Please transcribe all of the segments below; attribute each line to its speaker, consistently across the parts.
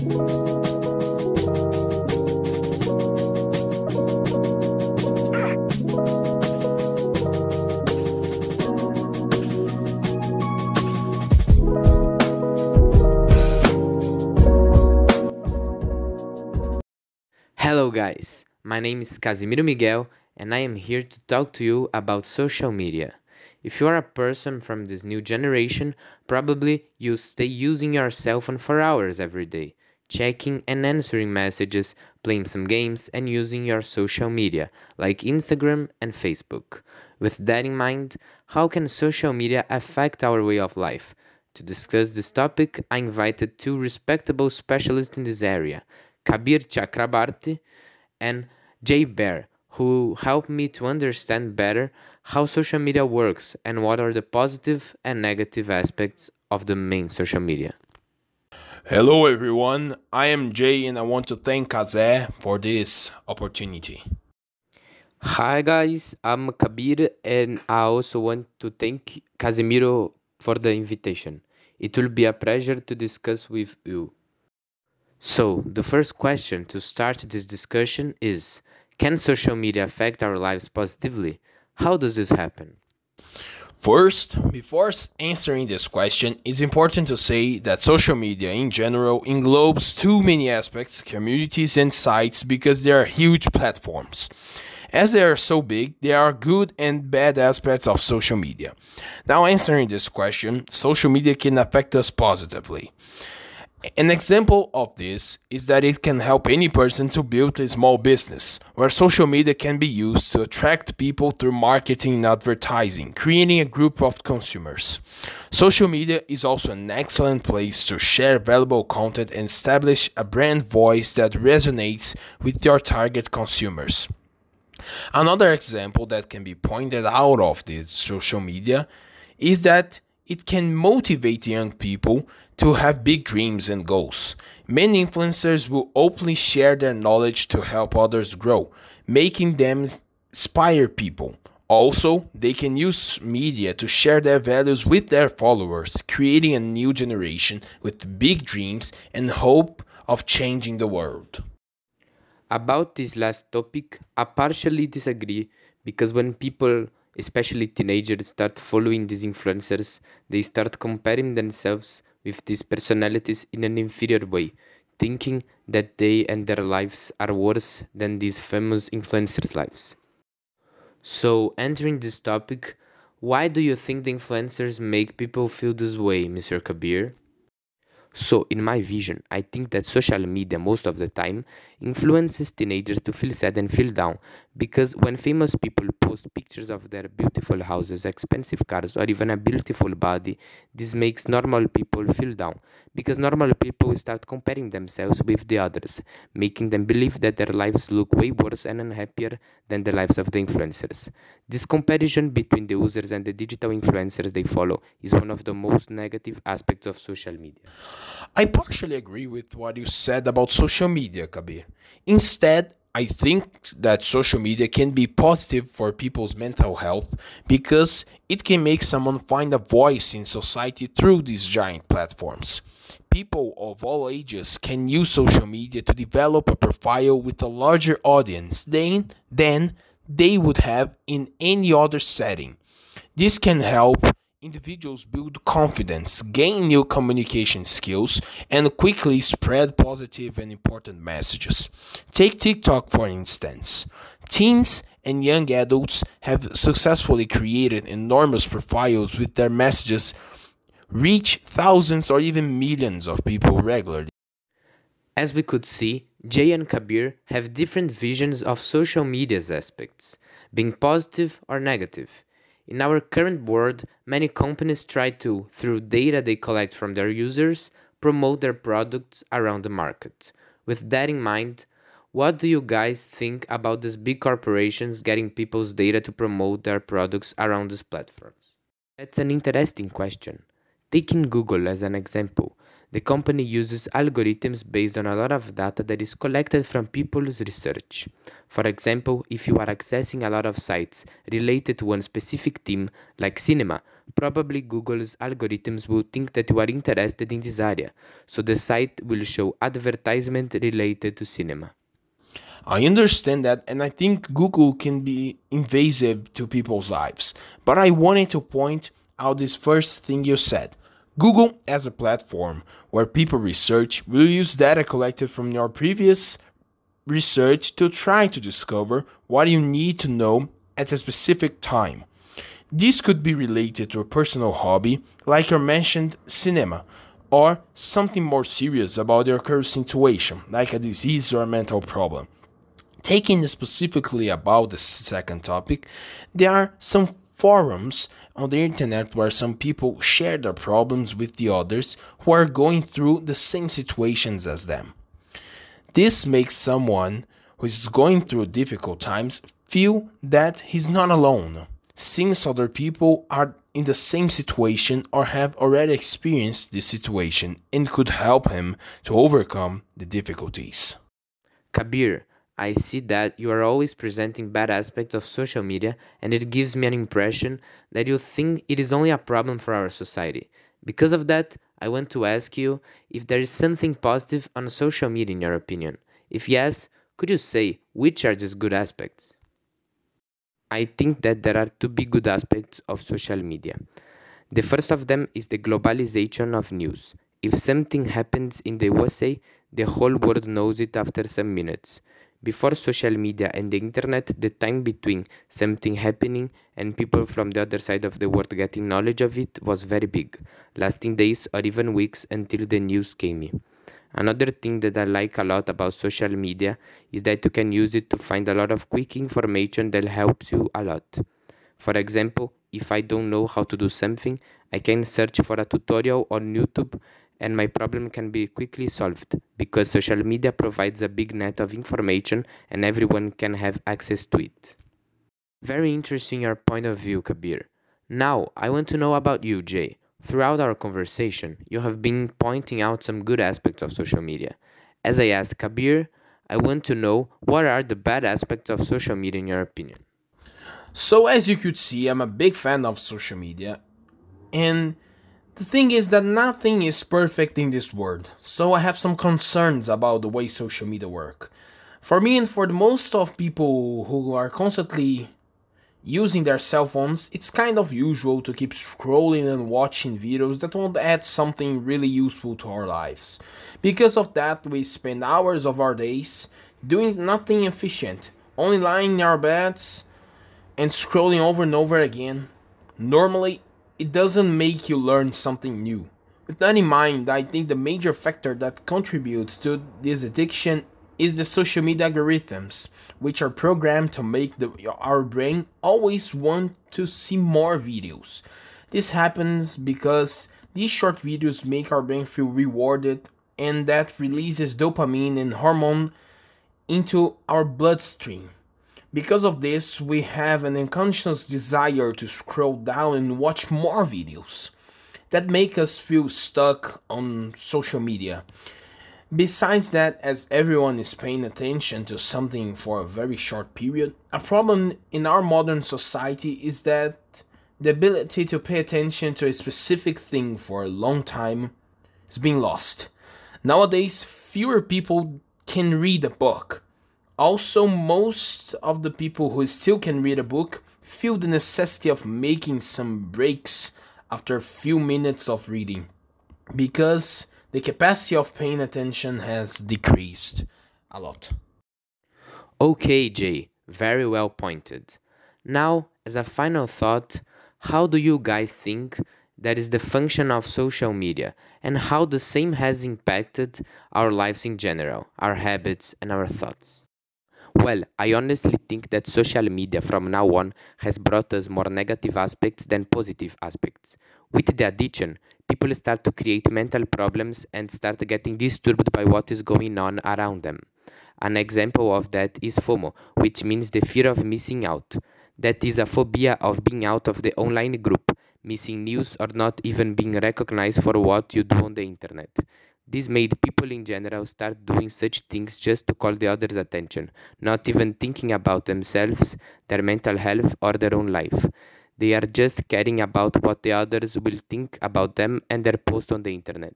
Speaker 1: Hello, guys. My name is Casimiro Miguel, and I am here to talk to you about social media. If you are a person from this new generation, probably you stay using your cell phone for hours every day, checking and answering messages, playing some games, and using your social media like Instagram and Facebook. With that in mind, how can social media affect our way of life? To discuss this topic, I invited two respectable specialists in this area, Kabir Chakrabarti and Jay Bear, who helped me to understand better how social media works and what are the positive and negative aspects of the main social media.
Speaker 2: Hello everyone, I am Jay and I want to thank Kaze for this opportunity.
Speaker 1: Hi guys, I'm Kabir and I also want to thank Casimiro for the invitation. It will be a pleasure to discuss with you. So, the first question to start this discussion is Can social media affect our lives positively? How does this happen?
Speaker 2: First, before answering this question, it's important to say that social media in general englobes too many aspects, communities, and sites because they are huge platforms. As they are so big, there are good and bad aspects of social media. Now, answering this question, social media can affect us positively. An example of this is that it can help any person to build a small business, where social media can be used to attract people through marketing and advertising, creating a group of consumers. Social media is also an excellent place to share valuable content and establish a brand voice that resonates with your target consumers. Another example that can be pointed out of this social media is that it can motivate young people to have big dreams and goals. Many influencers will openly share their knowledge to help others grow, making them inspire people. Also, they can use media to share their values with their followers, creating a new generation with big dreams and hope of changing the world.
Speaker 1: About this last topic, I partially disagree because when people especially teenagers start following these influencers. They start comparing themselves with these personalities in an inferior way thinking that they and their lives are worse than these famous influencers lives. So entering this topic why do you think the influencers make people feel this way mr kabir so, in my vision, I think that social media most of the time influences teenagers to feel sad and feel down because when famous people post pictures of their beautiful houses, expensive cars, or even a beautiful body, this makes normal people feel down because normal people start comparing themselves with the others, making them believe that their lives look way worse and unhappier than the lives of the influencers. This comparison between the users and the digital influencers they follow is one of the most negative aspects of social media.
Speaker 2: I partially agree with what you said about social media, Kabir. Instead, I think that social media can be positive for people's mental health because it can make someone find a voice in society through these giant platforms. People of all ages can use social media to develop a profile with a larger audience than, than they would have in any other setting. This can help individuals build confidence, gain new communication skills, and quickly spread positive and important messages. Take TikTok for instance. Teens and young adults have successfully created enormous profiles with their messages reach thousands or even millions of people regularly.
Speaker 1: As we could see, Jay and Kabir have different visions of social media's aspects, being positive or negative. In our current world, many companies try to, through data they collect from their users, promote their products around the market. With that in mind, what do you guys think about these big corporations getting people's data to promote their products around these platforms? That's an interesting question. Taking Google as an example, The company uses algorithms based on a lot of data that is collected from people's research. For example, if you are accessing a lot of sites related to one specific theme, like cinema, probably Google's algorithms will think that you are interested in this area, so the site will show advertisement related to cinema.
Speaker 2: I understand that, and I think Google can be invasive to people's lives. But I wanted to point out this first thing you said. Google, as a platform where people research, will use data collected from your previous research to try to discover what you need to know at a specific time. This could be related to a personal hobby, like your mentioned cinema, or something more serious about your current situation, like a disease or a mental problem. Taking specifically about the second topic, there are some forums on the internet where some people share their problems with the others who are going through the same situations as them. This makes someone who is going through difficult times feel that he's not alone, since other people are in the same situation or have already experienced this situation and could help him to overcome the difficulties.
Speaker 1: Kabir, I see that you are always presenting bad aspects of social media, and it gives me an impression that you think it is only a problem for our society. Because of that, I want to ask you if there is something positive on social media in your opinion. If yes, could you say which are these good aspects? I think that there are two big good aspects of social media. The first of them is the globalization of news. If something happens in the USA, the whole world knows it after some minutes. Before social media and the internet, the time between something happening and people from the other side of the world getting knowledge of it was very big, lasting days or even weeks until the news came in. Another thing that I like a lot about social media is that you can use it to find a lot of quick information that helps you a lot. For example, if I don't know how to do something, I can search for a tutorial on YouTube and my problem can be quickly solved because social media provides a big net of information and everyone can have access to it. Very interesting your point of view, Kabir. Now, I want to know about you, Jay. Throughout our conversation, you have been pointing out some good aspects of social media. As I asked Kabir, I want to know what are the bad aspects of social media in your opinion.
Speaker 2: So, as you could see, I'm a big fan of social media, and the thing is that nothing is perfect in this world, so I have some concerns about the way social media work. For me and for the most of people who are constantly using their cell phones, it's kind of usual to keep scrolling and watching videos that won't add something really useful to our lives. Because of that, we spend hours of our days doing nothing efficient, only lying in our beds and scrolling over and over again. Normally, it doesn't make you learn something new. With that in mind, I think the major factor that contributes to this addiction is the social media algorithms, which are programmed to make the, our brain always want to see more videos. This happens because these short videos make our brain feel rewarded and that releases dopamine and hormone into our bloodstream. Because of this, we have an unconscious desire to scroll down and watch more videos that make us feel stuck on social media. Besides that, as everyone is paying attention to something for a very short period, a problem in our modern society is that the ability to pay attention to a specific thing for a long time is being lost. Nowadays, fewer people can read a book also, most of the people who still can read a book feel the necessity of making some breaks after a few minutes of reading because the capacity of paying attention has decreased a lot.
Speaker 1: Okay, Jay, very well pointed. Now, as a final thought, how do you guys think that is the function of social media and how the same has impacted our lives in general, our habits, and our thoughts? Well, I honestly think that social media from now on has brought us more negative aspects than positive aspects. With the addiction, people start to create mental problems and start getting disturbed by what is going on around them. An example of that is FOMO, which means the fear of missing out. That is a phobia of being out of the online group, missing news, or not even being recognized for what you do on the internet. This made people in general start doing such things just to call the others' attention, not even thinking about themselves, their mental health, or their own life. They are just caring about what the others will think about them and their post on the internet.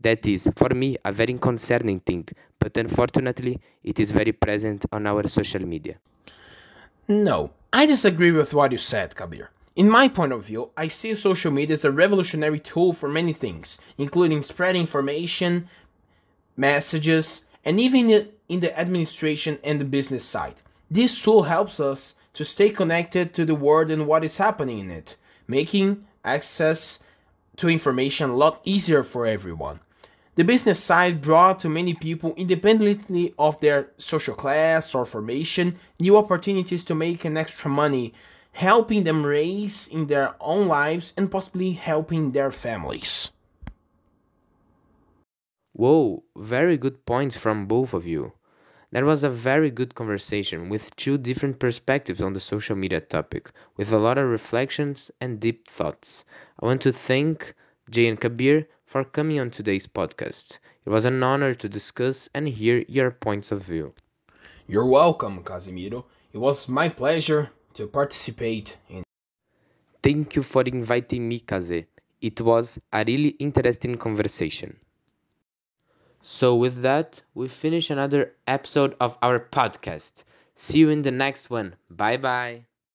Speaker 1: That is, for me, a very concerning thing, but unfortunately, it is very present on our social media.
Speaker 2: No, I disagree with what you said, Kabir. In my point of view, I see social media as a revolutionary tool for many things, including spreading information, messages, and even in the administration and the business side. This tool helps us to stay connected to the world and what is happening in it, making access to information a lot easier for everyone. The business side brought to many people, independently of their social class or formation, new opportunities to make an extra money, helping them raise in their own lives and possibly helping their families.
Speaker 1: Whoa, very good points from both of you. That was a very good conversation with two different perspectives on the social media topic, with a lot of reflections and deep thoughts. I want to thank Jay and Kabir for coming on today's podcast. It was an honor to discuss and hear your points of view.
Speaker 2: You're welcome, Casimiro. It was my pleasure to participate in.
Speaker 1: Thank you for inviting me, Kaze. It was a really interesting conversation. So, with that, we finish another episode of our podcast. See you in the next one. Bye bye.